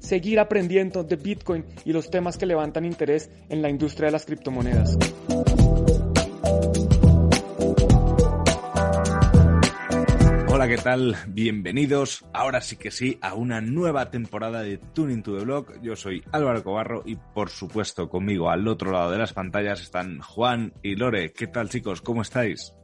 seguir aprendiendo de Bitcoin y los temas que levantan interés en la industria de las criptomonedas. Hola, ¿qué tal? Bienvenidos, ahora sí que sí, a una nueva temporada de Tuning to the Blog. Yo soy Álvaro Cobarro y por supuesto conmigo al otro lado de las pantallas están Juan y Lore. ¿Qué tal chicos? ¿Cómo estáis?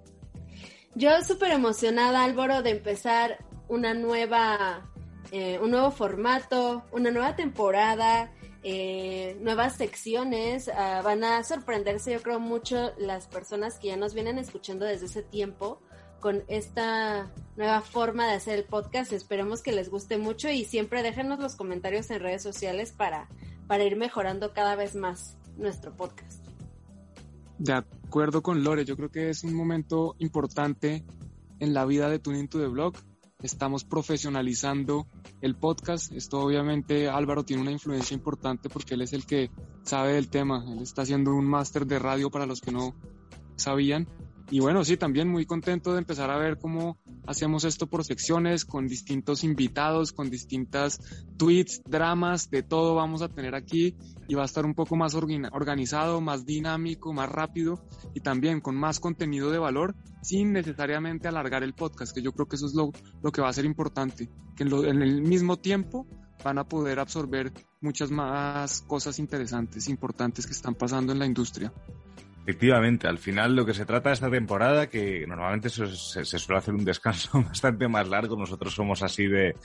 Yo súper emocionada, Álvaro, de empezar una nueva eh, un nuevo formato, una nueva temporada, eh, nuevas secciones. Ah, van a sorprenderse, yo creo, mucho las personas que ya nos vienen escuchando desde ese tiempo con esta nueva forma de hacer el podcast. Esperemos que les guste mucho y siempre déjenos los comentarios en redes sociales para, para ir mejorando cada vez más nuestro podcast. De acuerdo con Lore, yo creo que es un momento importante en la vida de Tuning to the Blog estamos profesionalizando el podcast. Esto obviamente Álvaro tiene una influencia importante porque él es el que sabe del tema. Él está haciendo un máster de radio para los que no sabían y bueno, sí, también muy contento de empezar a ver cómo hacemos esto por secciones, con distintos invitados, con distintas tweets, dramas, de todo vamos a tener aquí y va a estar un poco más organizado, más dinámico, más rápido y también con más contenido de valor sin necesariamente alargar el podcast, que yo creo que eso es lo, lo que va a ser importante, que en, en el mismo tiempo van a poder absorber muchas más cosas interesantes, importantes que están pasando en la industria. Efectivamente, al final lo que se trata de esta temporada, que normalmente se, suele hacer un descanso bastante más largo, nosotros somos así de,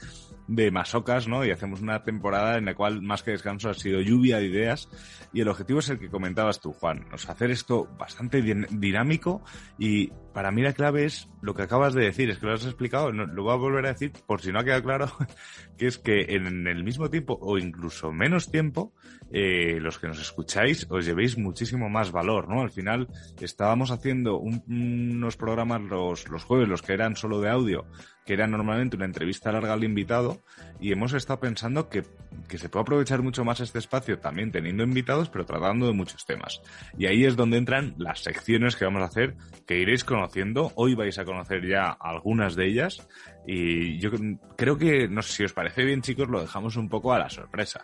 de masocas, ¿no? Y hacemos una temporada en la cual más que descanso ha sido lluvia de ideas y el objetivo es el que comentabas tú, Juan, o hacer esto bastante dinámico y para mí la clave es lo que acabas de decir, es que lo has explicado, lo voy a volver a decir por si no ha quedado claro, que es que en el mismo tiempo o incluso menos tiempo, eh, los que nos escucháis os llevéis muchísimo más valor, ¿no? Al final estábamos haciendo unos programas los, los jueves, los que eran solo de audio, que era normalmente una entrevista larga al invitado, y hemos estado pensando que, que, se puede aprovechar mucho más este espacio también teniendo invitados, pero tratando de muchos temas. Y ahí es donde entran las secciones que vamos a hacer, que iréis conociendo. Hoy vais a conocer ya algunas de ellas, y yo creo que, no sé si os parece bien, chicos, lo dejamos un poco a la sorpresa.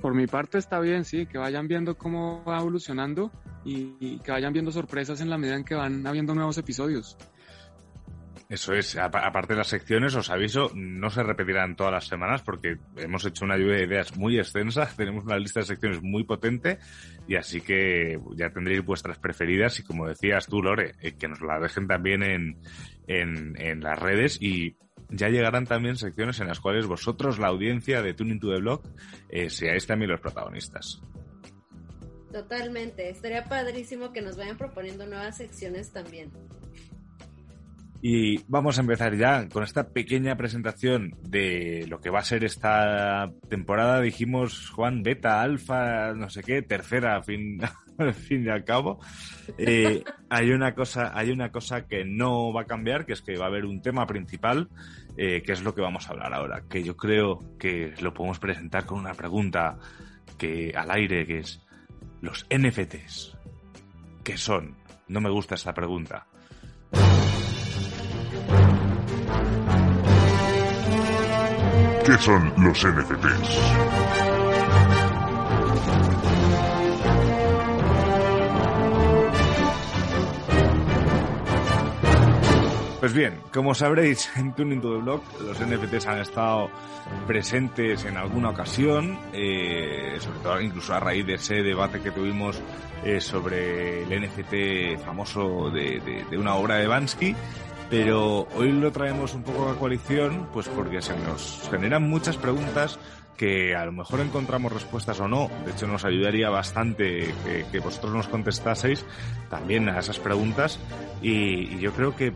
Por mi parte está bien, sí, que vayan viendo cómo va evolucionando y, que vayan viendo sorpresas en la medida en que van habiendo nuevos episodios. Eso es, aparte de las secciones, os aviso, no se repetirán todas las semanas porque hemos hecho una lluvia de ideas muy extensa, tenemos una lista de secciones muy potente y así que ya tendréis vuestras preferidas y como decías tú, Lore, eh, que nos la dejen también en, en, en las redes y ya llegarán también secciones en las cuales vosotros, la audiencia de Tuning to the Blog, eh, seáis también los protagonistas. Totalmente, estaría padrísimo que nos vayan proponiendo nuevas secciones también. Y vamos a empezar ya con esta pequeña presentación de lo que va a ser esta temporada. Dijimos, Juan, beta, alfa, no sé qué, tercera, fin, fin y al cabo. Eh, hay una cosa, hay una cosa que no va a cambiar, que es que va a haber un tema principal, eh, que es lo que vamos a hablar ahora, que yo creo que lo podemos presentar con una pregunta que al aire, que es los NFTs. ¿Qué son? No me gusta esa pregunta. ¿Qué son los NFTs? Pues bien, como sabréis, en Tuning to the Block los NFTs han estado presentes en alguna ocasión, eh, sobre todo incluso a raíz de ese debate que tuvimos eh, sobre el NFT famoso de, de, una obra de Bansky, pero hoy lo traemos un poco a coalición, pues porque se nos generan muchas preguntas que a lo mejor encontramos respuestas o no. De hecho, nos ayudaría bastante que, vosotros nos contestaseis también a esas preguntas. y yo creo que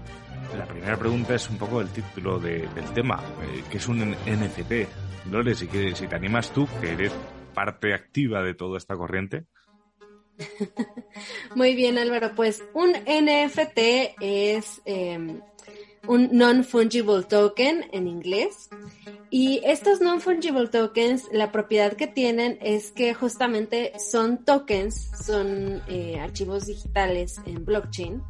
la primera pregunta es un poco el título del tema, eh, que es un NFT. Lore, si, si te animas tú, que eres parte activa de toda esta corriente. Muy bien, Álvaro. Pues un NFT es em, un non-fungible token en inglés. Y estos non-fungible tokens, la propiedad que tienen es que justamente son tokens, son eh, archivos digitales en blockchain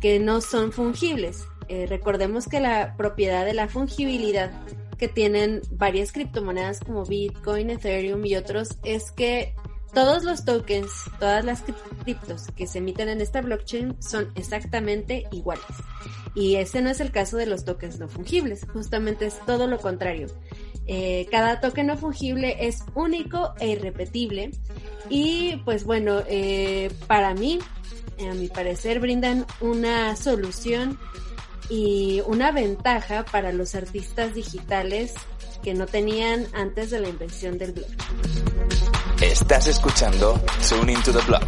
que no son fungibles. Eh, recordemos que la propiedad de la fungibilidad que tienen varias criptomonedas como Bitcoin, Ethereum y otros es que todos los tokens, todas las criptos que se emiten en esta blockchain son exactamente iguales. Y ese no es el caso de los tokens no fungibles, justamente es todo lo contrario. Eh, cada token no fungible es único e irrepetible y pues bueno, eh, para mí, a mi parecer, brindan una solución y una ventaja para los artistas digitales que no tenían antes de la invención del blockchain. Estás escuchando Tune into the Block.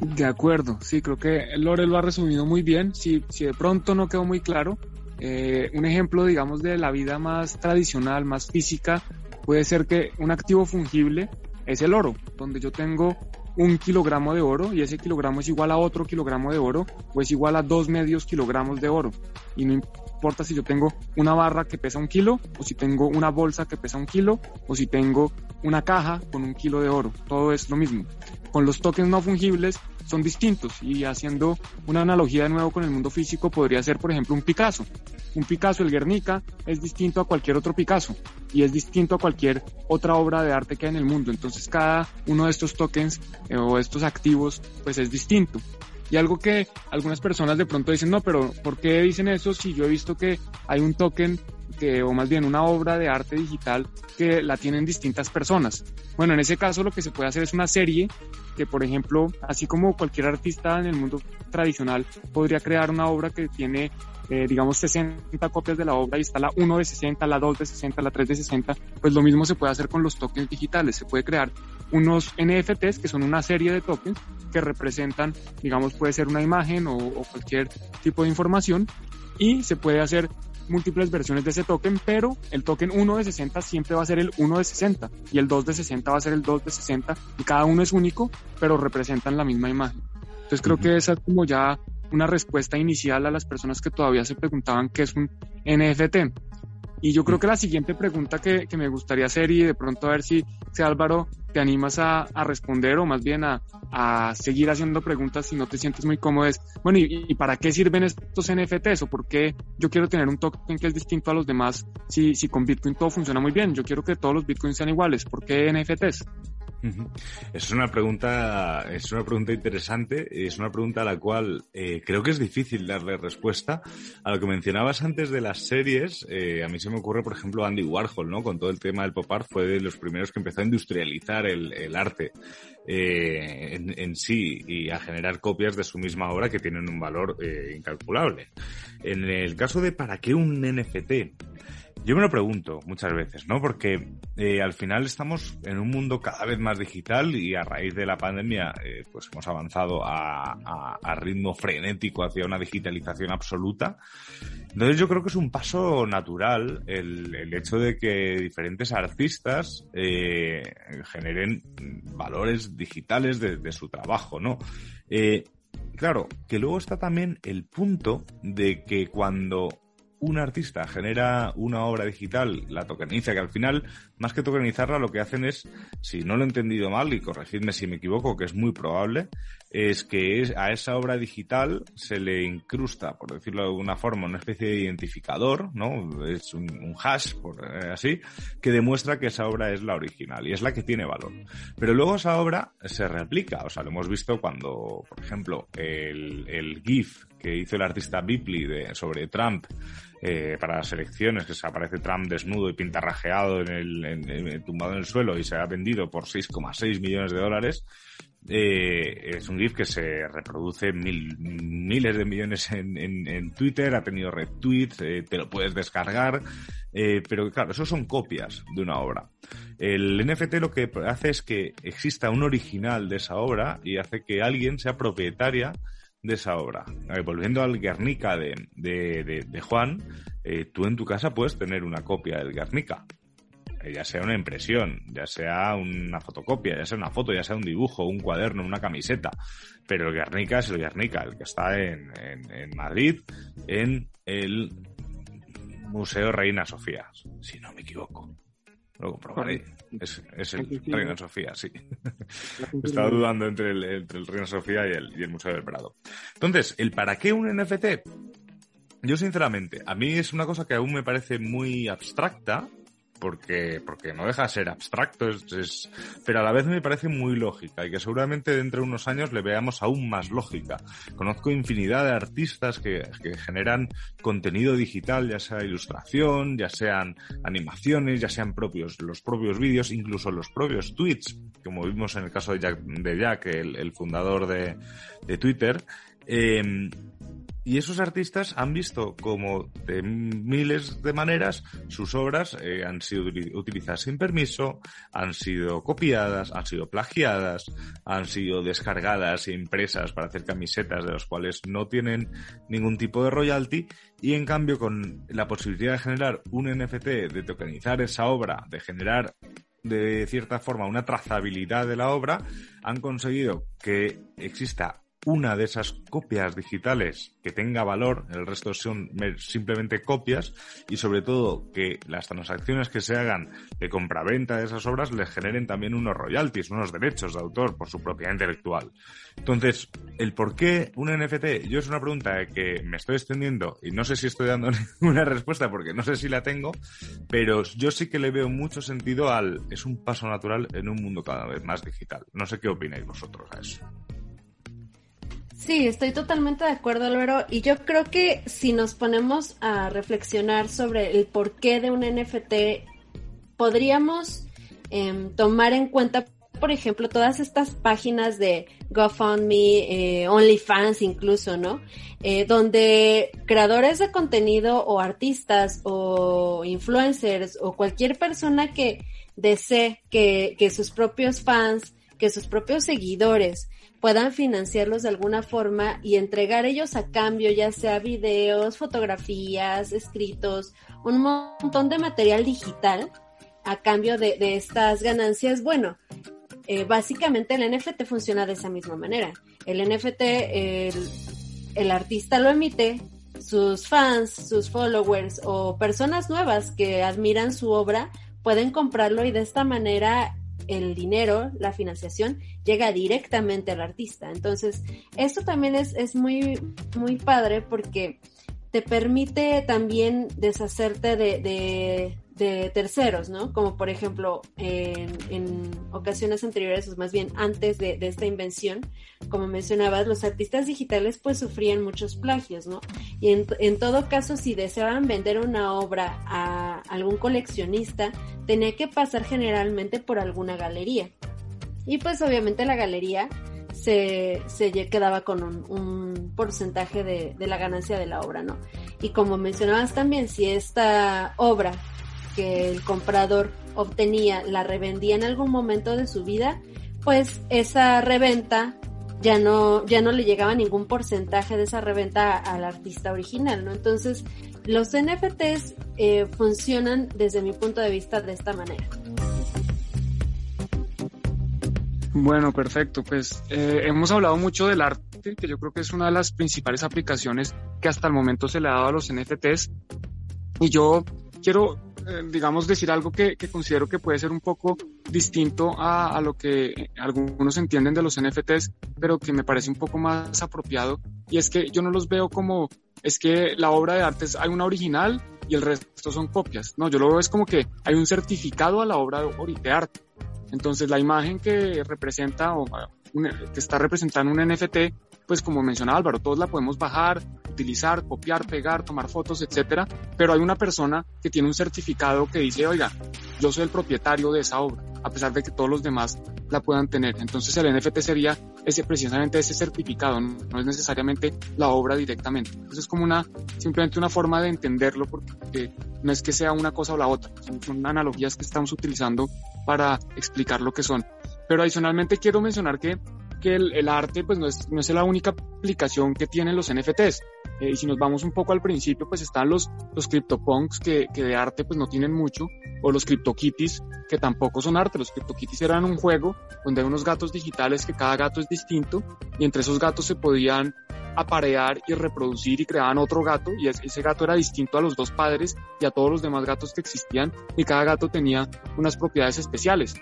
De acuerdo, sí, creo que Lore lo ha resumido muy bien. Si, si de pronto no quedó muy claro, eh, un ejemplo, digamos, de la vida más tradicional, más física, puede ser que un activo fungible es el oro, donde yo tengo un kilogramo de oro y ese kilogramo es igual a otro kilogramo de oro o es igual a dos medios kilogramos de oro. Y no importa si yo tengo una barra que pesa un kilo o si tengo una bolsa que pesa un kilo o si tengo una caja con un kilo de oro. Todo es lo mismo. Con los tokens no fungibles son distintos y haciendo una analogía de nuevo con el mundo físico podría ser por ejemplo un Picasso. Un Picasso, el Guernica, es distinto a cualquier otro Picasso y es distinto a cualquier otra obra de arte que hay en el mundo. Entonces cada uno de estos tokens eh, o estos activos pues es distinto. Y algo que algunas personas de pronto dicen, no, pero ¿por qué dicen eso si yo he visto que hay un token que, o más bien una obra de arte digital que la tienen distintas personas? Bueno, en ese caso lo que se puede hacer es una serie que, por ejemplo, así como cualquier artista en el mundo tradicional podría crear una obra que tiene eh, digamos 60 copias de la obra y está la 1 de 60, la 2 de 60, la 3 de 60, pues lo mismo se puede hacer con los tokens digitales. Se puede crear unos NFTs que son una serie de tokens que representan, digamos, puede ser una imagen o, o cualquier tipo de información y se puede hacer múltiples versiones de ese token, pero el token 1 de 60 siempre va a ser el 1 de 60 y el 2 de 60 va a ser el 2 de 60 y cada uno es único, pero representan la misma imagen. Entonces creo que esa es como ya una respuesta inicial a las personas que todavía se preguntaban qué es un NFT. Y yo creo que la siguiente pregunta que, que me gustaría hacer y de pronto a ver si, si Álvaro te animas a, a responder o más bien a, a, seguir haciendo preguntas si no te sientes muy cómodo es, bueno, ¿y, ¿y, para qué sirven estos NFTs o por qué yo quiero tener un token que es distinto a los demás si, si con Bitcoin todo funciona muy bien? Yo quiero que todos los Bitcoins sean iguales, ¿por qué NFTs? Es una pregunta, es una pregunta interesante, es una pregunta a la cual eh, creo que es difícil darle respuesta. A lo que mencionabas antes de las series, eh, a mí se me ocurre, por ejemplo, Andy Warhol, ¿no? Con todo el tema del pop art, fue de los primeros que empezó a industrializar el, arte eh, en, en, sí y a generar copias de su misma obra que tienen un valor eh, incalculable. En el caso de para qué un NFT, yo me lo pregunto muchas veces, ¿no? Porque eh, al final estamos en un mundo cada vez más digital y a raíz de la pandemia, eh, pues hemos avanzado a, ritmo frenético hacia una digitalización absoluta. Entonces yo creo que es un paso natural el, el hecho de que diferentes artistas eh, generen valores digitales de, de su trabajo, ¿no? Claro, que luego está también el punto de que cuando un artista genera una obra digital, la tokeniza, que al final, más que tokenizarla, lo que hacen es, si no lo he entendido mal, y corregidme si me equivoco, que es muy probable, es que es, a esa obra digital se le incrusta, por decirlo de alguna forma, una especie de identificador, ¿no? Es un, hash, por eh, así, que demuestra que esa obra es la original y es la que tiene valor. Pero luego esa obra se replica, o sea, lo hemos visto cuando, por ejemplo, el, el GIF que hizo el artista Bipley de, sobre Trump eh, para las elecciones, que se aparece Trump desnudo y pintarrajeado en el, en, tumbado en el suelo y se ha vendido por 6,6 millones de dólares. Eh, es un GIF que se reproduce mil, miles de millones en, Twitter, ha tenido retweets, eh, te lo puedes descargar, eh, pero claro, eso son copias de una obra. El NFT lo que hace es que exista un original de esa obra y hace que alguien sea propietaria de esa obra. Eh, volviendo al Guernica de, de, Juan, tú en tu casa puedes tener una copia del Guernica. Ya sea una impresión, ya sea una fotocopia, ya sea una foto, ya sea un dibujo, un cuaderno, una camiseta. Pero el Guernica es el Guernica, el que está en, en, en Madrid, en el Museo Reina Sofía, si no me equivoco. Lo comprobaré. Es, es el Reina Sofía, sí. Estaba dudando entre el, entre el Reina Sofía y el, y el Museo del Prado. Entonces, ¿el para qué un NFT? Yo sinceramente, a mí es una cosa que aún me parece muy abstracta, porque, porque no deja de ser abstracto, es, pero a la vez me parece muy lógica y que seguramente dentro de unos años le veamos aún más lógica. Conozco infinidad de artistas que, que generan contenido digital, ya sea ilustración, ya sean animaciones, ya sean propios, los propios vídeos, incluso los propios tweets, como vimos en el caso de Jack, de Jack el, el fundador de, de Twitter. Eh, y esos artistas han visto como de miles de maneras sus obras eh, han sido utilizadas sin permiso, han sido copiadas, han sido plagiadas, han sido descargadas e impresas para hacer camisetas de las cuales no tienen ningún tipo de royalty. Y en cambio con la posibilidad de generar un NFT, de tokenizar esa obra, de generar de cierta forma una trazabilidad de la obra, han conseguido que exista una de esas copias digitales que tenga valor, el resto son simplemente copias y sobre todo que las transacciones que se hagan de compraventa de esas obras les generen también unos royalties, unos derechos de autor por su propiedad intelectual. Entonces, el por qué un NFT, yo es una pregunta que me estoy extendiendo y no sé si estoy dando una respuesta porque no sé si la tengo, pero yo sí que le veo mucho sentido al es un paso natural en un mundo cada vez más digital. No sé qué opináis vosotros a eso. Sí, estoy totalmente de acuerdo, Álvaro. Y yo creo que si nos ponemos a reflexionar sobre el porqué de un NFT, podríamos eh, tomar en cuenta, por ejemplo, todas estas páginas de GoFundMe, eh, OnlyFans incluso, ¿no? Eh, donde creadores de contenido o artistas o influencers o cualquier persona que desee que, que sus propios fans, que sus propios seguidores, puedan financiarlos de alguna forma y entregar ellos a cambio, ya sea videos, fotografías, escritos, un montón de material digital a cambio de, estas ganancias. Bueno, eh, básicamente el NFT funciona de esa misma manera. El NFT, el, el artista lo emite, sus fans, sus followers o personas nuevas que admiran su obra pueden comprarlo y de esta manera el dinero, la financiación, llega directamente al artista. Entonces, esto también es, es muy, muy padre porque te permite también deshacerte de, de, de terceros, ¿no? Como por ejemplo, en, en ocasiones anteriores, o más bien antes de, de, esta invención, como mencionabas, los artistas digitales pues sufrían muchos plagios, ¿no? Y en, en todo caso, si deseaban vender una obra a algún coleccionista, tenía que pasar generalmente por alguna galería. Y pues obviamente la galería se, se quedaba con un, un porcentaje de, de, la ganancia de la obra, ¿no? Y como mencionabas también, si esta obra que el comprador obtenía la revendía en algún momento de su vida, pues esa reventa ya no, ya no le llegaba ningún porcentaje de esa reventa al artista original, ¿no? Entonces, los NFTs eh, funcionan desde mi punto de vista de esta manera. Bueno, perfecto. Pues eh, hemos hablado mucho del arte, que yo creo que es una de las principales aplicaciones que hasta el momento se le ha dado a los NFTs. Y yo quiero, digamos, decir algo que, que, considero que puede ser un poco distinto a, a, lo que algunos entienden de los NFTs, pero que me parece un poco más apropiado. Y es que yo no los veo como, es que la obra de arte es, hay una original y el resto son copias. No, yo lo veo es como que hay un certificado a la obra de, arte. Entonces la imagen que representa o que está representando un NFT, pues como mencionaba Álvaro, todos la podemos bajar, utilizar, copiar, pegar, tomar fotos, etcétera, pero hay una persona que tiene un certificado que dice, oiga, yo soy el propietario de esa obra, a pesar de que todos los demás la puedan tener. Entonces el NFT sería ese precisamente ese certificado, no es necesariamente la obra directamente. Entonces es como una simplemente una forma de entenderlo porque no es que sea una cosa o la otra, son analogías que estamos utilizando para explicar lo que son. Pero adicionalmente quiero mencionar que que el, el arte pues no es, no es la única aplicación que tienen los NFTs. Eh, y si nos vamos un poco al principio, pues están los, los CryptoPunks que, que de arte pues no tienen mucho, o los CryptoKitties que tampoco son arte. Los CryptoKitties eran un juego donde hay unos gatos digitales que cada gato es distinto y entre esos gatos se podían aparear y reproducir y creaban otro gato y ese gato era distinto a los dos padres y a todos los demás gatos que existían y cada gato tenía unas propiedades especiales.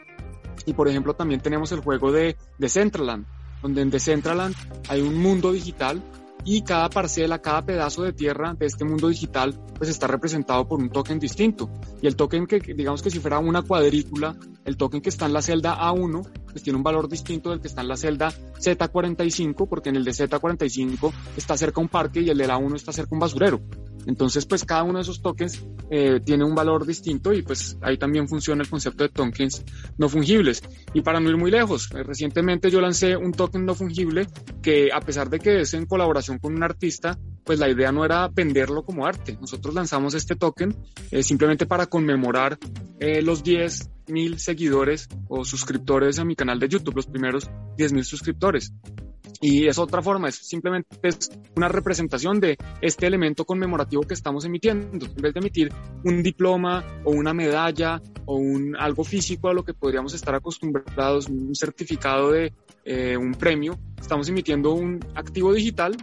Y por ejemplo también tenemos el juego de Decentraland, donde en Decentraland hay un mundo digital y cada parcela, cada pedazo de tierra de este mundo digital pues está representado por un token distinto. Y el token que, digamos que si fuera una cuadrícula, el token que está en la celda A1 pues tiene un valor distinto del que está en la celda Z45, porque en el de Z45 está cerca un parque y el de la 1 está cerca un basurero. Entonces, pues cada uno de esos tokens eh, tiene un valor distinto y pues ahí también funciona el concepto de tokens no fungibles. Y para no ir muy lejos, eh, recientemente yo lancé un token no fungible que a pesar de que es en colaboración con un artista, pues la idea no era venderlo como arte. Nosotros lanzamos este token eh, simplemente para conmemorar los 10 mil seguidores o suscriptores a mi canal de YouTube, los primeros 10 mil suscriptores. Y es otra forma, es simplemente es una representación de este elemento conmemorativo que estamos emitiendo. En vez de emitir un diploma o una medalla o un algo físico a lo que podríamos estar acostumbrados, un certificado de eh, un premio, estamos emitiendo un activo digital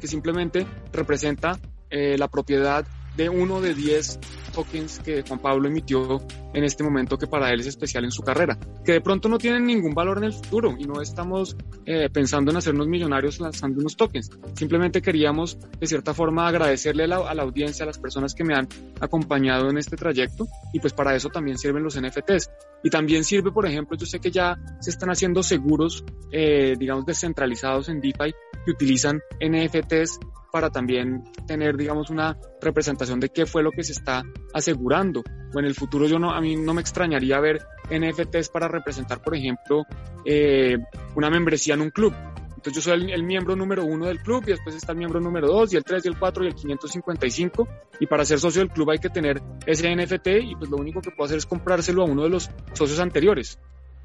que simplemente representa eh, la propiedad de uno de 10 tokens que Juan Pablo emitió en este momento que para él es especial en su carrera, que de pronto no tienen ningún valor en el futuro y no estamos eh, pensando en hacernos millonarios lanzando unos tokens. Simplemente queríamos de cierta forma agradecerle a la, audiencia, a las personas que me han acompañado en este trayecto y pues para eso también sirven los NFTs. Y también sirve, por ejemplo, yo sé que ya se están haciendo seguros, eh, digamos, descentralizados en DeFi que utilizan NFTs para también tener, digamos, una representación de qué fue lo que se está asegurando. O en el futuro yo no, a mí no me extrañaría ver NFTs para representar, por ejemplo, eh, una membresía en un club. Entonces yo soy el, el, miembro número uno del club y después está el miembro número dos y el tres y el cuatro y el 555 y para ser socio del club hay que tener ese NFT y pues lo único que puedo hacer es comprárselo a uno de los socios anteriores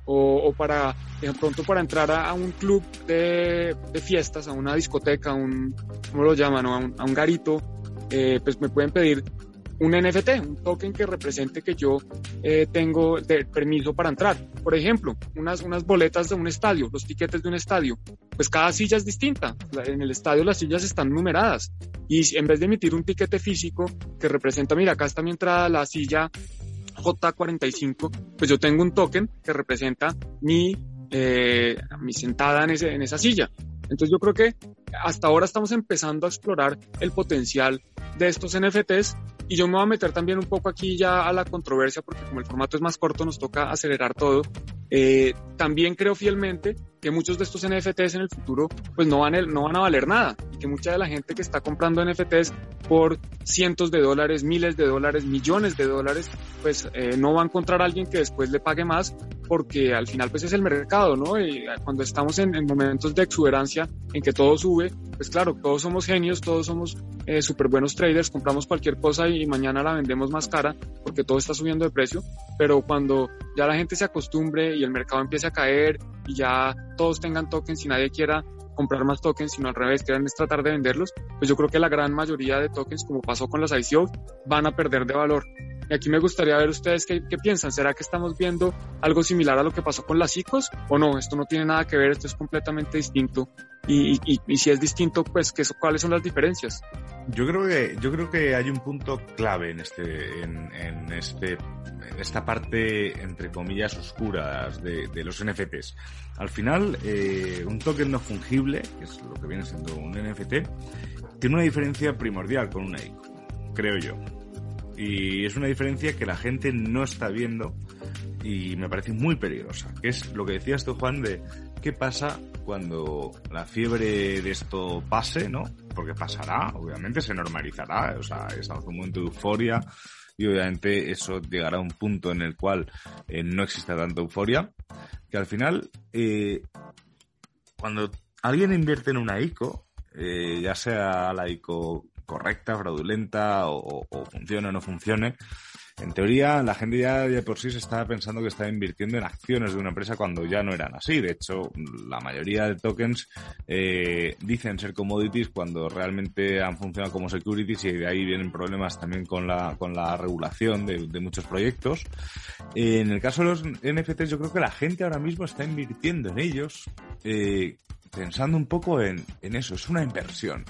o, para, de pronto para entrar a, un club de, fiestas, a una discoteca, a un, ¿cómo lo llaman? A un, a un garito, eh, pues me pueden pedir un NFT, un token que represente que yo eh, tengo de permiso para entrar. Por ejemplo, unas, unas boletas de un estadio, los tiquetes de un estadio, pues cada silla es distinta. En el estadio las sillas están numeradas y en vez de emitir un tiquete físico que representa, mira, acá está mi entrada, la silla J45, pues yo tengo un token que representa mi, eh, mi sentada en, ese, en esa silla. Entonces yo creo que hasta ahora estamos empezando a explorar el potencial de estos NFTs y yo me voy a meter también un poco aquí ya a la controversia porque como el formato es más corto nos toca acelerar todo. Eh, también creo fielmente que muchos de estos NFTs en el futuro pues no van, a, no van a valer nada y que mucha de la gente que está comprando NFTs por cientos de dólares, miles de dólares, millones de dólares, pues eh, no va a encontrar a alguien que después le pague más porque al final pues es el mercado, ¿no? Y cuando estamos en, en momentos de exuberancia en que todo sube, pues claro, todos somos genios, todos somos eh, súper buenos traders, compramos cualquier cosa y mañana la vendemos más cara porque todo está subiendo de precio, pero cuando ya la gente se acostumbre y el mercado empiece a caer y ya todos tengan tokens y nadie quiera comprar más tokens, sino al revés, quieran es tratar de venderlos, pues yo creo que la gran mayoría de tokens, como pasó con las ICO, van a perder de valor. Y aquí me gustaría ver ustedes qué, piensan. ¿Será que estamos viendo algo similar a lo que pasó con las ICOs? ¿O no? Esto no tiene nada que ver, esto es completamente distinto. Y, si es distinto, pues ¿qué, ¿cuáles son las diferencias? Yo creo que, hay un punto clave en este, este, esta parte, entre comillas, oscuras de, de los NFTs. Al final, eh, un token no fungible, que es lo que viene siendo un NFT, tiene una diferencia primordial con una ICO, creo yo. Y es una diferencia que la gente no está viendo y me parece muy peligrosa, que es lo que decías tú, Juan, de qué pasa cuando la fiebre de esto pase, ¿no? Porque pasará, obviamente se normalizará, o sea, estamos en un momento de euforia y obviamente eso llegará a un punto en el cual eh, no exista tanta euforia, que al final, eh, cuando alguien invierte en una ICO, eh, ya sea la ICO correcta, fraudulenta o, o funcione o no funcione. En teoría, la gente ya de por sí se estaba pensando que estaba invirtiendo en acciones de una empresa cuando ya no eran así. De hecho, la mayoría de tokens eh, dicen ser commodities cuando realmente han funcionado como securities y de ahí vienen problemas también con la, con la regulación de, muchos proyectos. En el caso de los NFTs, yo creo que la gente ahora mismo está invirtiendo en ellos eh, pensando un poco en eso. Es una inversión.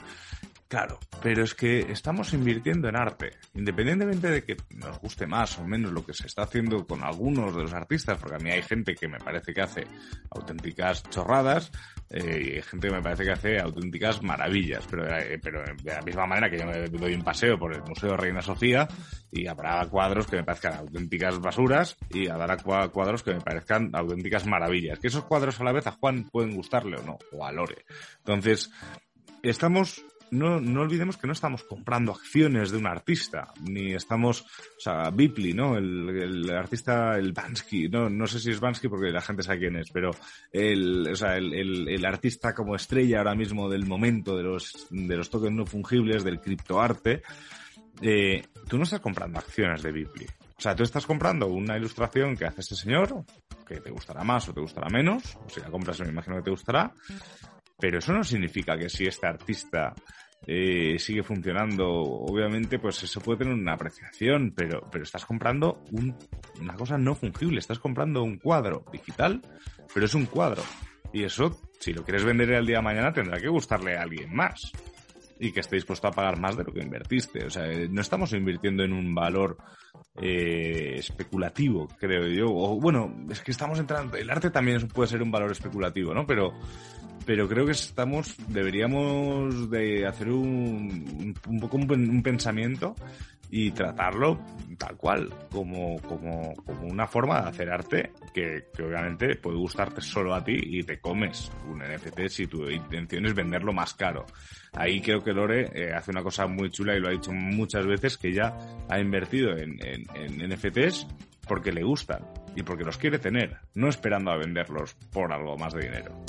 Claro, pero es que estamos invirtiendo en arte, independientemente de que nos guste más o menos lo que se está haciendo con algunos de los artistas, porque a mí hay gente que me parece que hace auténticas chorradas eh, y hay gente que me parece que hace auténticas maravillas, pero, eh, pero de la misma manera que yo me doy un paseo por el Museo Reina Sofía y habrá cuadros que me parezcan auténticas basuras y habrá cuadros que me parezcan auténticas maravillas. Que esos cuadros a la vez a Juan pueden gustarle o no, o a Lore. Entonces, estamos no, no olvidemos que no estamos comprando acciones de un artista, ni estamos, o sea, Bipli, ¿no? El, artista, el Bansky, no, no sé si es Bansky porque la gente sabe quién es, pero el, o sea, el, el, artista como estrella ahora mismo del momento de los, de los tokens no fungibles, del criptoarte, eh, tú no estás comprando acciones de Bipli. O sea, tú estás comprando una ilustración que hace este señor, que te gustará más o te gustará menos, o si la compras me imagino que te gustará, pero eso no significa que si este artista eh, sigue funcionando, obviamente, pues eso puede tener una apreciación, pero, pero estás comprando un, una cosa no fungible, estás comprando un cuadro digital, pero es un cuadro. Y eso, si lo quieres vender el día de mañana, tendrá que gustarle a alguien más. Y que esté dispuesto a pagar más de lo que invertiste. O sea, no estamos invirtiendo en un valor eh, especulativo, creo yo. O bueno, es que estamos entrando. El arte también puede ser un valor especulativo, ¿no? Pero pero creo que estamos, deberíamos de hacer un, un poco un, un, pensamiento y tratarlo tal cual, como, como, como una forma de hacer arte que, que, obviamente puede gustarte solo a ti y te comes un NFT si tu intención es venderlo más caro. Ahí creo que Lore eh, hace una cosa muy chula y lo ha dicho muchas veces que ya ha invertido en, en, en NFTs porque le gustan y porque los quiere tener, no esperando a venderlos por algo más de dinero.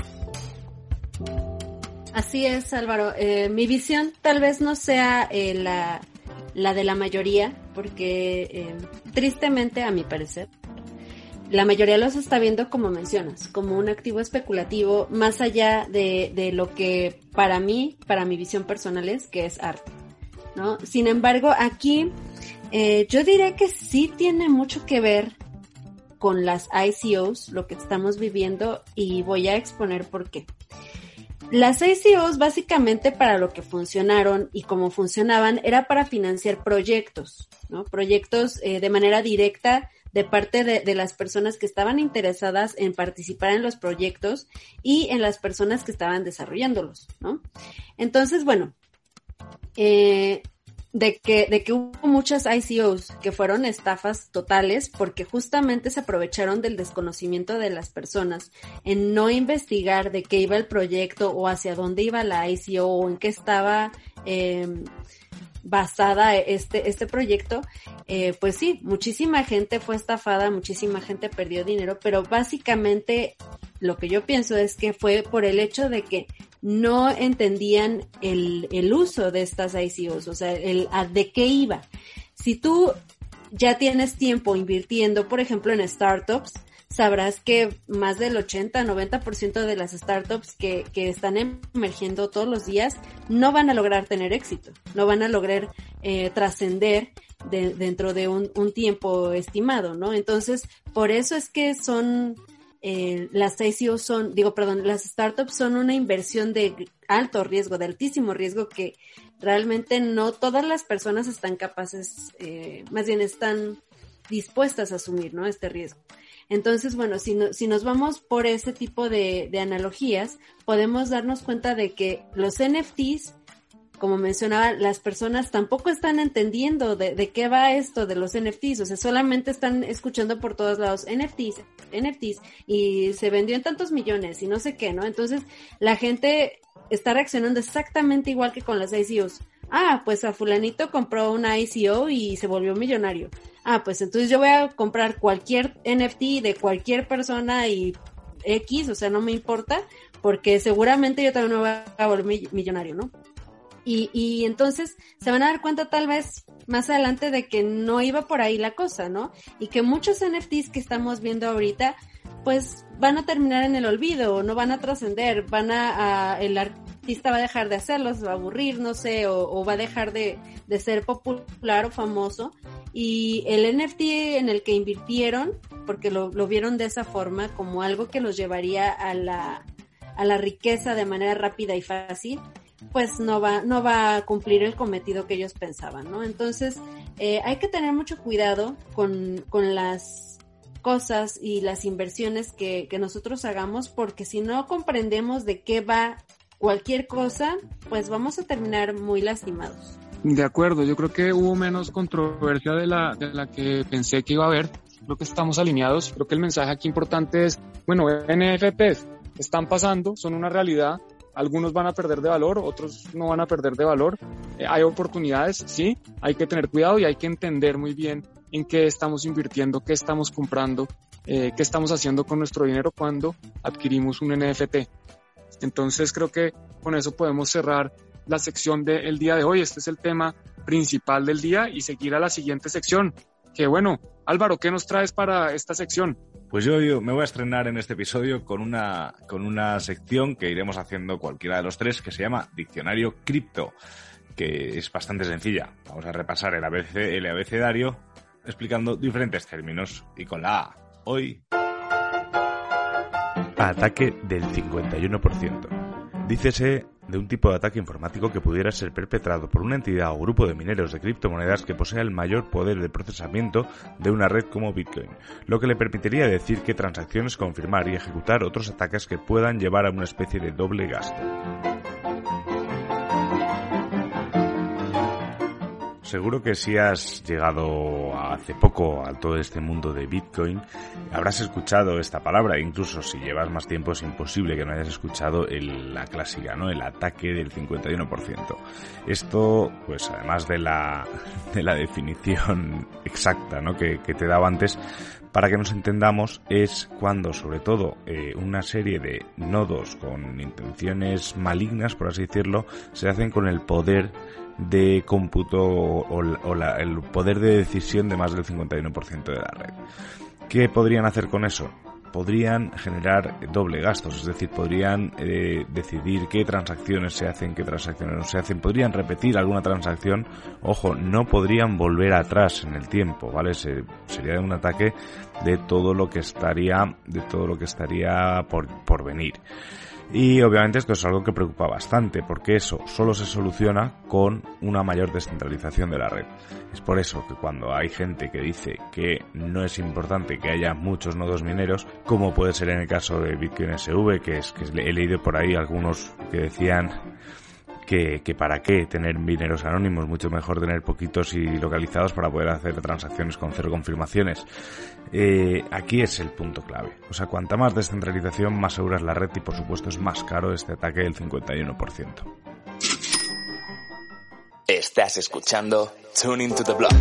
Así es, Álvaro. Eh, mi visión tal vez no sea eh, la, la, de la mayoría, porque eh, tristemente, a mi parecer, la mayoría los está viendo como mencionas, como un activo especulativo, más allá de, de lo que para mí, para mi visión personal es, que es arte. ¿no? Sin embargo, aquí yo diré que sí tiene mucho que ver con las ICOs, lo que estamos viviendo, y voy a exponer por qué. Las ICOs básicamente para lo que funcionaron y cómo funcionaban era para financiar proyectos, ¿no? Proyectos eh, de manera directa de parte de, de, las personas que estaban interesadas en participar en los proyectos y en las personas que estaban desarrollándolos, ¿no? Entonces, bueno, eh, de que, de que hubo muchas ICOs que fueron estafas totales porque justamente se aprovecharon del desconocimiento de las personas en no investigar de qué iba el proyecto o hacia dónde iba la ICO o en qué estaba eh, basada este, este proyecto, eh, pues sí, muchísima gente fue estafada, muchísima gente perdió dinero, pero básicamente lo que yo pienso es que fue por el hecho de que no entendían el, el uso de estas ICOs, o sea, el, a, de qué iba. Si tú ya tienes tiempo invirtiendo, por ejemplo, en startups, sabrás que más del 80-90% de las startups que, que, están emergiendo todos los días no van a lograr tener éxito, no van a lograr eh, trascender de, dentro de un, tiempo estimado, ¿no? Entonces, por eso es que son eh, las ICO son, digo, perdón, las startups son una inversión de alto riesgo, de altísimo riesgo que realmente no todas las personas están capaces, eh, más bien están dispuestas a asumir, ¿no? Este riesgo. Entonces, bueno, si, no, si nos vamos por ese tipo de, analogías, podemos darnos cuenta de que los NFTs como mencionaba, las personas tampoco están entendiendo de, de, qué va esto de los NFTs, o sea, solamente están escuchando por todos lados NFTs, NFTs, y se vendió en tantos millones y no sé qué, ¿no? Entonces, la gente está reaccionando exactamente igual que con las ICOs. Ah, pues a fulanito compró una ICO y se volvió millonario. Ah, pues entonces yo voy a comprar cualquier NFT de cualquier persona y X, o sea, no me importa, porque seguramente yo también me voy a volver millonario, ¿no? Y, y entonces se van a dar cuenta tal vez más adelante de que no iba por ahí la cosa, ¿no? Y que muchos NFTs que estamos viendo ahorita, pues van a terminar en el olvido, no van a trascender, van a, el artista va a dejar de hacerlos, va a aburrir, no sé, o, va a dejar de, de, ser popular o famoso. Y el NFT en el que invirtieron, porque lo, lo vieron de esa forma, como algo que los llevaría a la, a la riqueza de manera rápida y fácil, pues no va, no va a cumplir el cometido que ellos pensaban, ¿no? Entonces, eh, hay que tener mucho cuidado con, con las cosas y las inversiones que, que nosotros hagamos, porque si no comprendemos de qué va cualquier cosa, pues vamos a terminar muy lastimados. De acuerdo, yo creo que hubo menos controversia de la, de la que pensé que iba a haber. Creo que estamos alineados. Creo que el mensaje aquí importante es, bueno, NFTs están pasando, son una realidad, algunos van a perder de valor, otros no van a perder de valor. Eh, hay oportunidades, sí, hay que tener cuidado y hay que entender muy bien en qué estamos invirtiendo, qué estamos comprando, eh, qué estamos haciendo con nuestro dinero cuando adquirimos un NFT. Entonces creo que con eso podemos cerrar la sección del día de hoy. Este es el tema principal del día y seguir a la siguiente sección. Que bueno, Álvaro, ¿qué nos traes para esta sección? Pues yo, me voy a estrenar en este episodio con una, con una sección que iremos haciendo cualquiera de los tres que se llama Diccionario Cripto, que es bastante sencilla. Vamos a repasar el, el abecedario explicando diferentes términos. Y con la A, hoy... Ataque del 51%. Dícese de un tipo de ataque informático que pudiera ser perpetrado por una entidad o grupo de mineros de criptomonedas que posea el mayor poder de procesamiento de una red como Bitcoin, lo que le permitiría decir que transacciones confirmar y ejecutar otros ataques que puedan llevar a una especie de doble gasto. Seguro que si has llegado hace poco a todo este mundo de Bitcoin, habrás escuchado esta palabra. Incluso si llevas más tiempo es imposible que no hayas escuchado la clásica, ¿no? El ataque del 51%. Esto, pues además de la, de la definición exacta, ¿no? Que, que te daba antes, para que nos entendamos, es cuando sobre todo eh, una serie de nodos con intenciones malignas, por así decirlo, se hacen con el poder de cómputo o, el poder de decisión de más del 51% de la red. ¿Qué podrían hacer con eso? podrían generar doble gastos, es decir, podrían eh, decidir qué transacciones se hacen, qué transacciones no se hacen, podrían repetir alguna transacción, ojo, no podrían volver atrás en el tiempo, ¿vale? sería un ataque de todo lo que estaría, de todo lo que estaría por, por venir. Y obviamente esto es algo que preocupa bastante, porque eso solo se soluciona con una mayor descentralización de la red. Es por eso que cuando hay gente que dice que no es importante que haya muchos nodos mineros, como puede ser en el caso de Bitcoin SV, que es que he leído por ahí algunos que decían que, para qué tener mineros anónimos, mucho mejor tener poquitos y localizados para poder hacer transacciones con cero confirmaciones. Eh, aquí es el punto clave. O sea, cuanta más descentralización, más segura es la red y por supuesto es más caro este ataque del 51%. Estás escuchando Tune into the Block.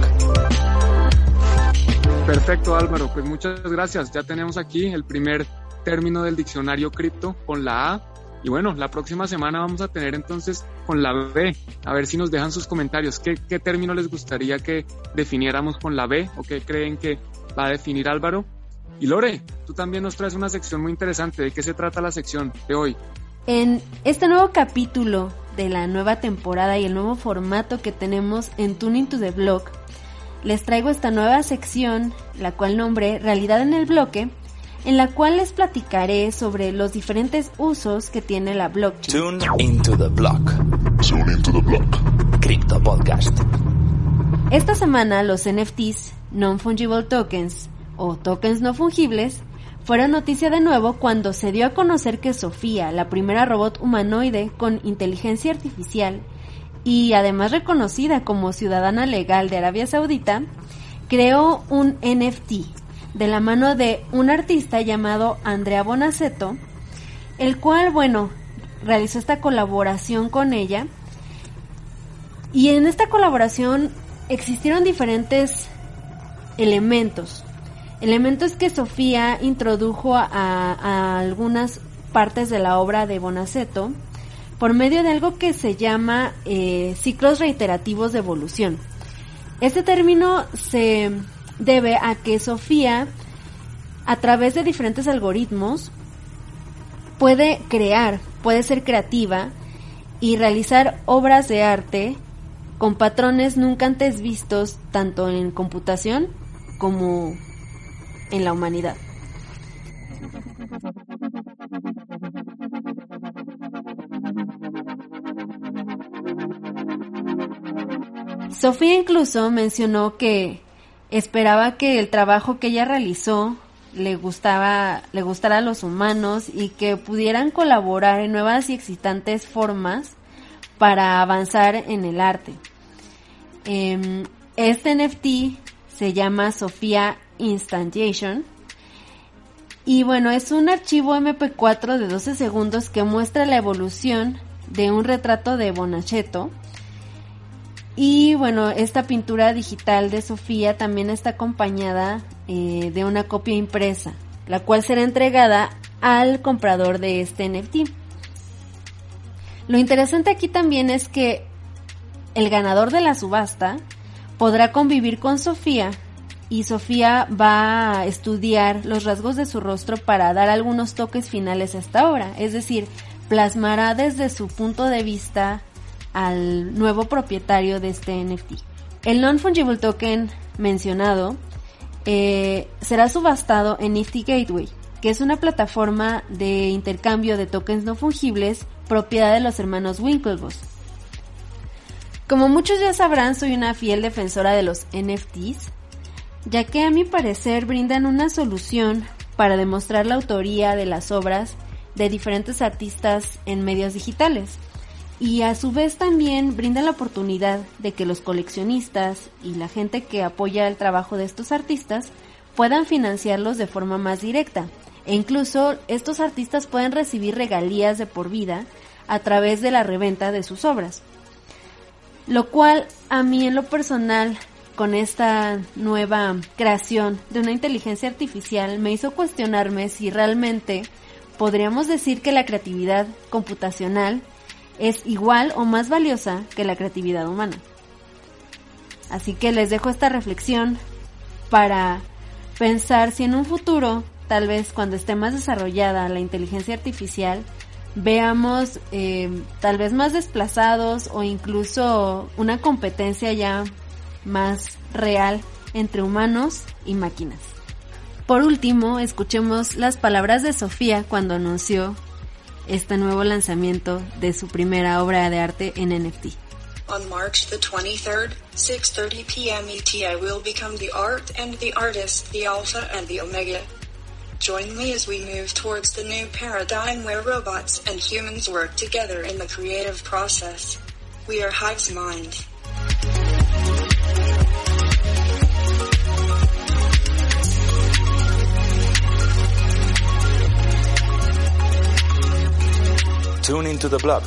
Perfecto Álvaro, pues muchas gracias. Ya tenemos aquí el primer término del diccionario cripto con la A y bueno, la próxima semana vamos a tener entonces con la B, a ver si nos dejan sus comentarios. ¿Qué, qué término les gustaría que definiéramos con la B o qué creen que va a definir Álvaro? Y Lore, tú también nos traes una sección muy interesante. ¿De qué se trata la sección de hoy? En este nuevo capítulo de la nueva temporada y el nuevo formato que tenemos en Tuning to the Block, les traigo esta nueva sección, la cual nombré Realidad en el Bloque, en la cual les platicaré sobre los diferentes usos que tiene la blockchain. Tune into the block. Tune into the block. Crypto Podcast. Esta semana los NFTs, Non-Fungible Tokens, o tokens no fungibles, fueron noticia de nuevo cuando se dio a conocer que Sofía, la primera robot humanoide con inteligencia artificial y además reconocida como ciudadana legal de Arabia Saudita, creó un NFT de la mano de un artista llamado Andrea Bonaceto, el cual, bueno, realizó esta colaboración con ella. Y en esta colaboración existieron diferentes elementos. Elementos que Sofía introdujo a, algunas partes de la obra de Bonaceto. por medio de algo que se llama eh, ciclos reiterativos de evolución. Este término se debe a que Sofía, a través de diferentes algoritmos, puede crear, puede ser creativa y realizar obras de arte con patrones nunca antes vistos tanto en computación como en la humanidad. Sofía incluso mencionó que esperaba que el trabajo que ella realizó le gustaba, le gustara a los humanos y que pudieran colaborar en nuevas y excitantes formas para avanzar en el arte. Em, este NFT se llama Sofía Instantiation y bueno, es un archivo MP4 de 12 segundos que muestra la evolución de un retrato de Bonachetto y bueno, esta pintura digital de Sofía también está acompañada eh, de una copia impresa, la cual será entregada al comprador de este NFT. Lo interesante aquí también es que el ganador de la subasta podrá convivir con Sofía y Sofía va a estudiar los rasgos de su rostro para dar algunos toques finales a esta obra, es decir, plasmará desde su punto de vista al nuevo propietario de este NFT. El non-fungible token mencionado eh, será subastado en Nifty Gateway, que es una plataforma de intercambio de tokens no fungibles propiedad de los hermanos Winklevoss. Como muchos ya sabrán, soy una fiel defensora de los NFTs, ya que a mi parecer brindan una solución para demostrar la autoría de las obras de diferentes artistas en medios digitales y a su vez también brinda la oportunidad de que los coleccionistas y la gente que apoya el trabajo de estos artistas puedan financiarlos de forma más directa. E incluso estos artistas pueden recibir regalías de por vida a través de la reventa de sus obras. Lo cual a mí en lo personal, con esta nueva creación de una inteligencia artificial, me hizo cuestionarme si realmente podríamos decir que la creatividad computacional es igual o más valiosa que la creatividad humana. Así que les dejo esta reflexión para pensar si en un futuro, tal vez cuando esté más desarrollada la inteligencia artificial, veamos eh, tal vez más desplazados o incluso una competencia ya más real entre humanos y máquinas. Por último, escuchemos las palabras de Sofía cuando anunció este nuevo lanzamiento de su primera obra de arte en NFT. On March the 23rd, 6:30 p.m. ET, I will become the art and the artist, the alpha and the omega. Join me as we move towards the new paradigm where robots and humans work together in the creative process. We are Hive's Mind. Tune into the block.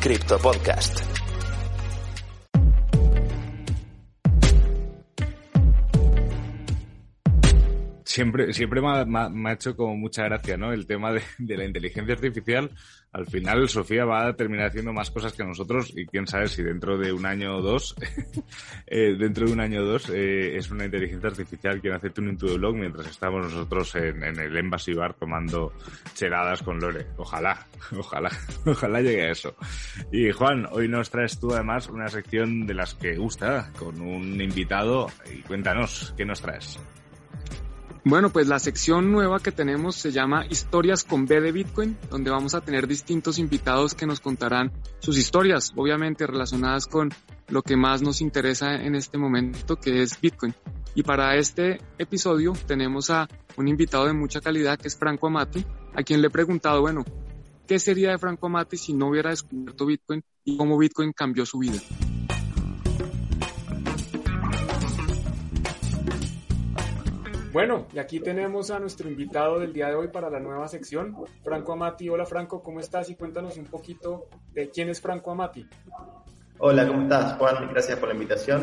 Crypto Podcast. Siempre, siempre me ha, me ha hecho como mucha gracia, ¿no? El tema de, de la inteligencia artificial al final Sofía va a terminar haciendo más cosas que nosotros y quién sabe si dentro de un año o dos, eh, dentro de un año o dos, eh, es una inteligencia artificial quien hace tuning to the blog mientras estamos nosotros en, en, el Embassy Bar tomando cheladas con Lore. Ojalá, ojalá, ojalá llegue a eso. Y Juan, hoy nos traes tú además una sección de las que gusta, con un invitado y cuéntanos, ¿qué nos traes? Bueno, pues la sección nueva que tenemos se llama Historias con B de Bitcoin, donde vamos a tener distintos invitados que nos contarán sus historias, obviamente relacionadas con lo que más nos interesa en este momento, que es Bitcoin. Y para este episodio tenemos a un invitado de mucha calidad que es Franco Amati, a quien le he preguntado, bueno, ¿qué sería de Franco Amati si no hubiera descubierto Bitcoin y cómo Bitcoin cambió su vida? Bueno, y aquí tenemos a nuestro invitado del día de hoy para la nueva sección, Franco Amati. Hola Franco, ¿cómo estás? Y cuéntanos un poquito de quién es Franco Amati. Hola, ¿cómo estás, Juan? Gracias por la invitación.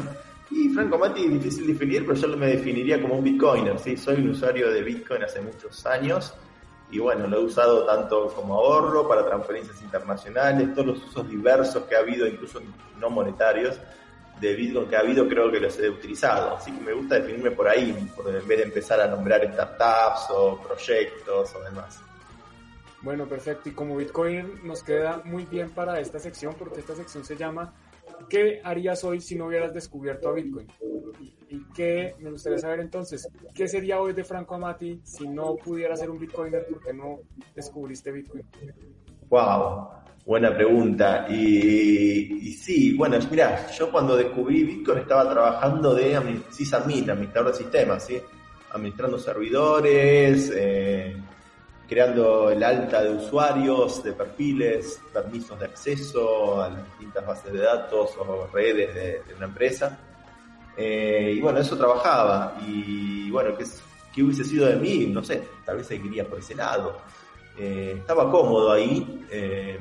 Y Franco Amati, difícil definir, pero yo me definiría como un bitcoiner, ¿sí? Soy un usuario de Bitcoin hace muchos años y bueno, lo he usado tanto como ahorro, para transferencias internacionales, todos los usos diversos que ha habido, incluso no monetarios, de Bitcoin que ha habido, creo que los he utilizado. Así que me gusta definirme por ahí, por, en vez de empezar a nombrar startups o proyectos o demás. Bueno, perfecto. Y como Bitcoin nos queda muy bien para esta sección, porque esta sección se llama ¿Qué harías hoy si no hubieras descubierto a Bitcoin? Y qué me gustaría saber entonces, ¿qué sería hoy de Franco Amati si no pudiera ser un Bitcoiner porque no descubriste Bitcoin? Wow, buena pregunta. Y, sí, bueno, mira, yo cuando descubrí Bitcoin estaba trabajando de sysadmin, administrador de sistemas, ¿sí? Administrando servidores, eh, creando el alta de usuarios, de perfiles, permisos de acceso a las distintas bases de datos o redes de, una empresa. Eh, y bueno, eso trabajaba. Y bueno, ¿qué, ¿qué, hubiese sido de mí? No sé, tal vez seguiría por ese lado. Eh, estaba cómodo ahí, eh,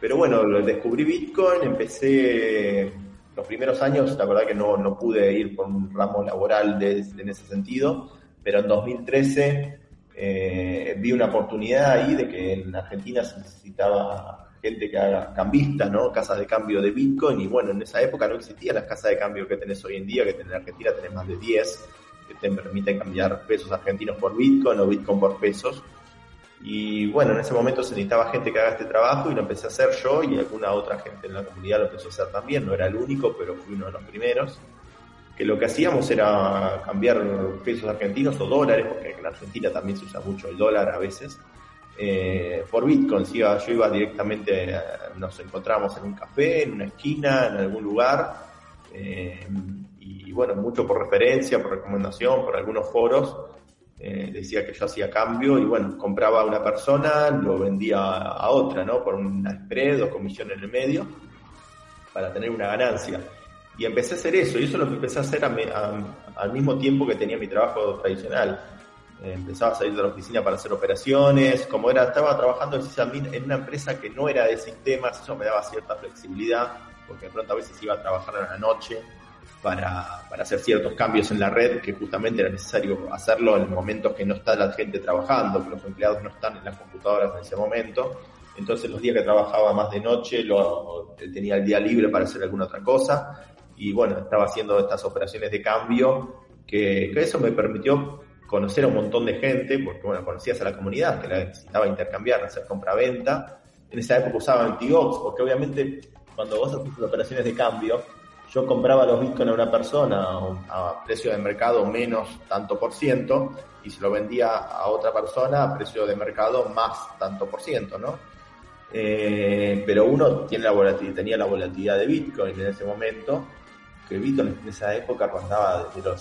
pero bueno, descubrí Bitcoin, empecé los primeros años, la verdad que no, no pude ir por un ramo laboral de, en ese sentido, pero en 2013 eh, vi una oportunidad ahí de que en Argentina se necesitaba gente que haga cambista, ¿no? Casas de cambio de Bitcoin y bueno, en esa época no existían las casas de cambio que tenés hoy en día, que en Argentina tenés más de 10, que te permiten cambiar pesos argentinos por Bitcoin o Bitcoin por pesos. Y bueno, en ese momento se necesitaba gente que haga este trabajo y lo empecé a hacer yo y alguna otra gente en la comunidad lo empezó a hacer también, no era el único, pero fui uno de los primeros. Que lo que hacíamos era cambiar pesos argentinos o dólares, porque en Argentina también se usa mucho el dólar a veces, eh, por Bitcoin. yo iba directamente, eh, nos encontramos en un café, en una esquina, en algún lugar, eh, y bueno, mucho por referencia, por recomendación, por algunos foros, decía que yo hacía cambio y bueno, compraba a una persona, lo vendía a otra, ¿no? Por una spread o comisión en el medio, para tener una ganancia. Y empecé a hacer eso, y eso es lo que empecé a hacer al mismo tiempo que tenía mi trabajo tradicional. Eh, empezaba a salir de la oficina para hacer operaciones, como era, estaba trabajando en una empresa que no era de sistemas, eso me daba cierta flexibilidad, porque de pronto a veces iba a trabajar a la noche para, para hacer ciertos cambios en la red, que justamente era necesario hacerlo en momentos que no está la gente trabajando, que los empleados no están en las computadoras en ese momento. Entonces los días que trabajaba más de noche lo, tenía el día libre para hacer alguna otra cosa y bueno, estaba haciendo estas operaciones de cambio, que, eso me permitió conocer a un montón de gente, porque bueno, conocías a la comunidad que la necesitaba intercambiar, hacer compra-venta. En esa época usaba Antiox, porque obviamente cuando vos haces operaciones de cambio, yo compraba los bitcoins a una persona a precio de mercado menos tanto por ciento y se lo vendía a otra persona a precio de mercado más tanto por ciento, ¿no? Eh, pero uno tiene la volatilidad, tenía la volatilidad de Bitcoin en ese momento que Bitcoin en esa época rondaba desde los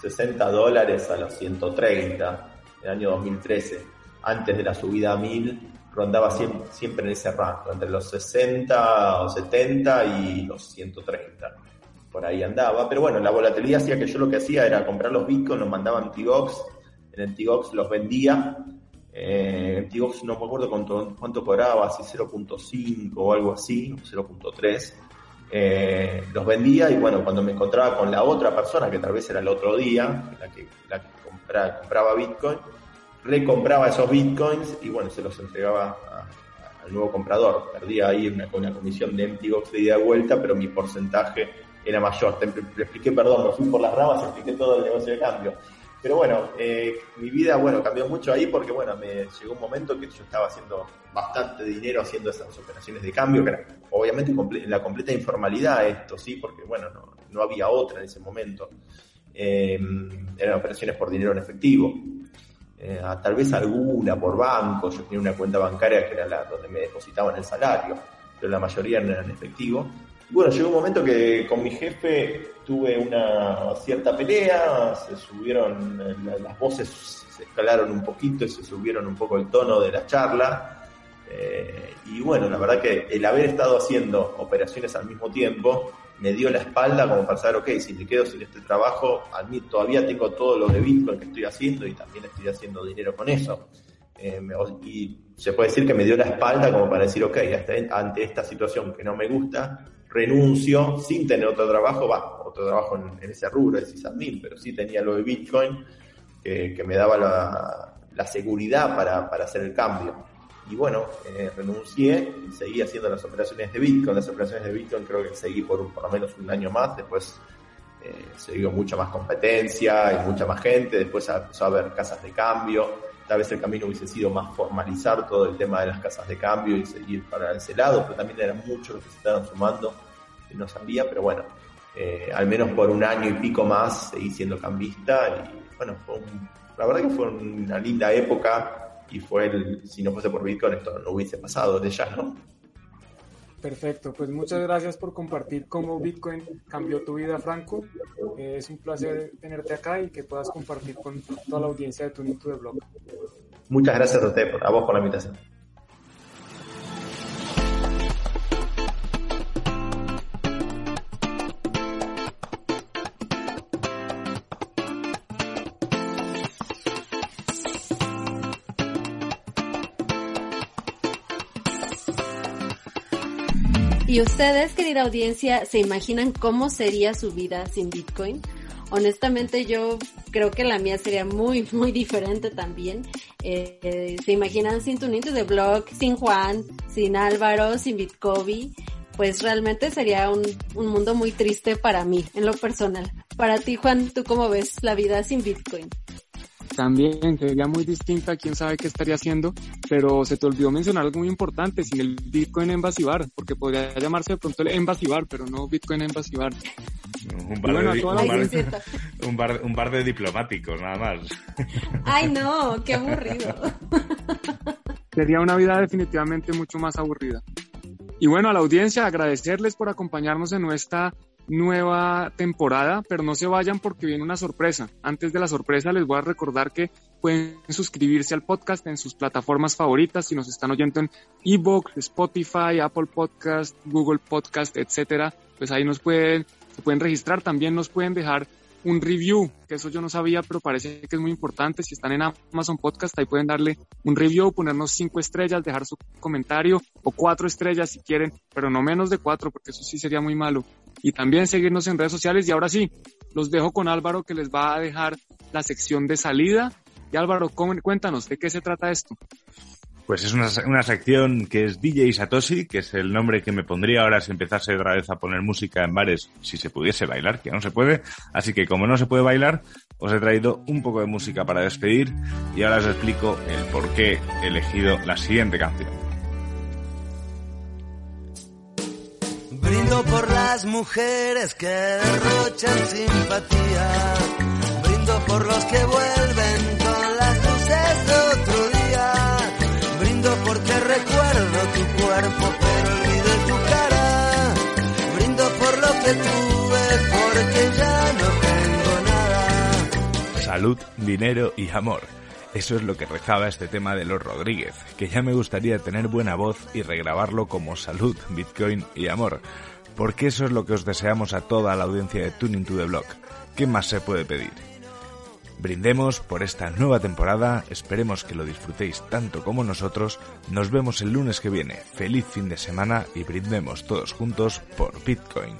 60 dólares a los 130, el año 2013. Antes de la subida a 1000, rondaba siempre, en ese rango, entre los 60 o 70 y los 130. Por ahí andaba. Pero bueno, la volatilidad hacía que yo lo que hacía era comprar los bitcoins, los mandaba en T-Box, en el T-Box los vendía. Eh, en T-Box no me acuerdo cuánto, cuánto cobraba, si 0.5 o algo así, 0.3 eh, los vendía y bueno, cuando me encontraba con la otra persona, que tal vez era el otro día, la que, la que compraba Bitcoin, recompraba esos Bitcoins y bueno, se los entregaba al nuevo comprador. Perdía ahí una, comisión de empty box de ida y vuelta, pero mi porcentaje era mayor. Te, expliqué, perdón, me fui por las ramas, expliqué todo el negocio de cambio. Pero bueno, eh, mi vida, bueno, cambió mucho ahí porque, bueno, me llegó un momento que yo estaba haciendo bastante dinero haciendo esas operaciones de cambio, que era obviamente en la completa informalidad esto, sí, porque, bueno, no, había otra en ese momento. Eh, eran operaciones por dinero en efectivo. Eh, tal vez alguna por banco, yo tenía una cuenta bancaria que era la donde me depositaban el salario, pero la mayoría eran en efectivo. Bueno, llegó un momento que con mi jefe tuve una cierta pelea, se subieron, las voces se escalaron un poquito y se subieron un poco el tono de la charla. Eh, y bueno, la verdad que el haber estado haciendo operaciones al mismo tiempo me dio la espalda como para saber, ok, si me quedo sin este trabajo, a mí todavía tengo todo lo de Bitcoin que estoy haciendo y también estoy haciendo dinero con eso. Eh, y se puede decir que me dio la espalda como para decir, ok, ante esta situación que no me gusta, renuncio sin tener otro trabajo, va, otro trabajo en, ese rubro de sysadmin, pero sí tenía lo de Bitcoin, que, me daba la seguridad para, para hacer el cambio. Y bueno, eh, renuncié y seguí haciendo las operaciones de Bitcoin. Las operaciones de Bitcoin creo que seguí por por lo menos un año más. Después eh, se dio mucha más competencia y mucha más gente. Después empezó a haber casas de cambio. Tal vez el camino hubiese sido más formalizar todo el tema de las casas de cambio y seguir para ese lado, pero también eran muchos los que se estaban sumando y no sabía. Pero bueno, eh, al menos por un año y pico más seguí siendo cambista y bueno, fue un, la verdad que fue una linda época y fue el, si no fuese por Bitcoin esto no hubiese pasado de ya, ¿no? Perfecto, pues muchas gracias por compartir cómo Bitcoin cambió tu vida, Franco. Eh, es un placer tenerte acá y que puedas compartir con toda la audiencia de tu de Blog. Muchas gracias a usted, a vos por la invitación. ¿Y ustedes, querida audiencia, se imaginan cómo sería su vida sin Bitcoin? Honestamente yo creo que la mía sería muy, muy diferente también. Eh, ¿Se imaginan sin Tunito de Blog, sin Juan, sin Álvaro, sin Bitcoin? Pues realmente sería un, un mundo muy triste para mí, en lo personal. Para ti, Juan, ¿tú cómo ves la vida sin Bitcoin? También sería muy distinta, quién sabe qué estaría haciendo, pero se te olvidó mencionar algo muy importante, sin el Bitcoin Embassy Bar, porque podría llamarse de pronto el Embassy Bar, pero no Bitcoin Embassy Bar. Un bar, de, un, bar, un, bar, de diplomáticos, nada más. Ay, no, qué aburrido. Sería una vida definitivamente mucho más aburrida. Y bueno, a la audiencia, agradecerles por acompañarnos en nuestra nueva temporada, pero no se vayan porque viene una sorpresa. Antes de la sorpresa les voy a recordar que pueden suscribirse al podcast en sus plataformas favoritas si nos están oyendo en Evox, Spotify, Apple Podcast, Google Podcast, etcétera. Pues ahí nos pueden, se pueden registrar. También nos pueden dejar un review, que eso yo no sabía, pero parece que es muy importante. Si están en Amazon Podcast, ahí pueden darle un review, ponernos cinco estrellas, dejar su comentario o cuatro estrellas si quieren, pero no menos de cuatro, porque eso sí sería muy malo. Y también seguirnos en redes sociales. Y ahora sí, los dejo con Álvaro que les va a dejar la sección de salida. Y Álvaro, cuéntanos, ¿de qué se trata esto? Pues es una, sección que es DJ Satoshi, que es el nombre que me pondría ahora si empezase otra vez a poner música en bares, si se pudiese bailar, que no se puede. Así que como no se puede bailar, os he traído un poco de música para despedir y ahora os explico el por qué he elegido la siguiente canción. Brindo por las mujeres que derrochan simpatía. Brindo por los que vuelven con las luces de otro porque recuerdo tu cuerpo, pero olvido tu cara. Brindo por lo que tuve, porque ya no tengo nada. Salud, dinero y amor. Eso es lo que rezaba este tema de los Rodríguez, que ya me gustaría tener buena voz y regrabarlo como salud, Bitcoin y amor, porque eso es lo que os deseamos a toda la audiencia de Tuning to the Block. ¿Qué más se puede pedir? Brindemos por esta nueva temporada, esperemos que lo disfrutéis tanto como nosotros. Nos vemos el lunes que viene. Feliz fin de semana y brindemos todos juntos por Bitcoin.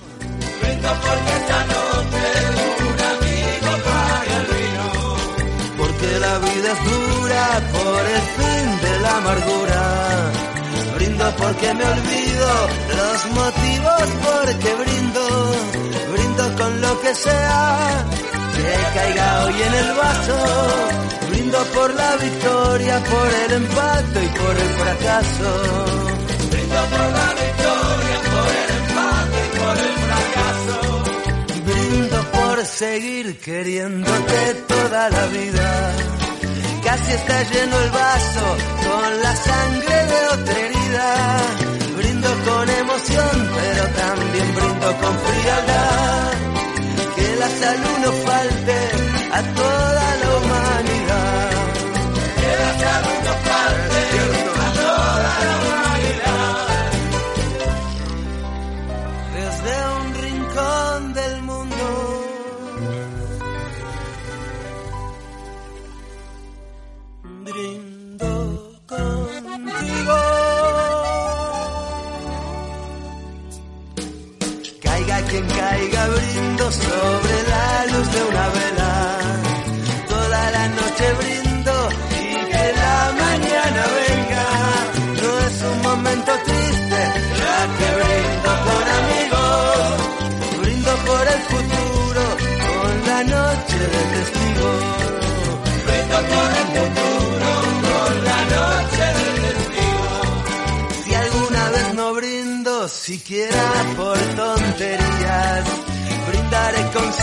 Por el fin de la amargura. Brindo porque me olvido los motivos porque brindo. Brindo con lo que sea que caiga hoy en el vaso. Brindo por la victoria, por el empate y por el fracaso. Brindo por la victoria, por el empate y por el fracaso. Brindo por seguir queriéndote toda la vida. Casi está lleno el vaso con la sangre de otra herida. Brindo con emoción, pero también brindo con frialdad la salud no falte a toda la humanidad.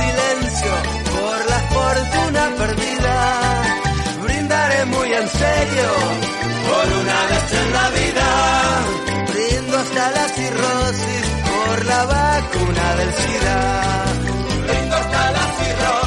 Silencio por la fortuna perdida. Brindaré muy en serio por una vez en la vida. Brindo hasta la cirrosis por la vacuna del SIDA. Brindo hasta la cirrosis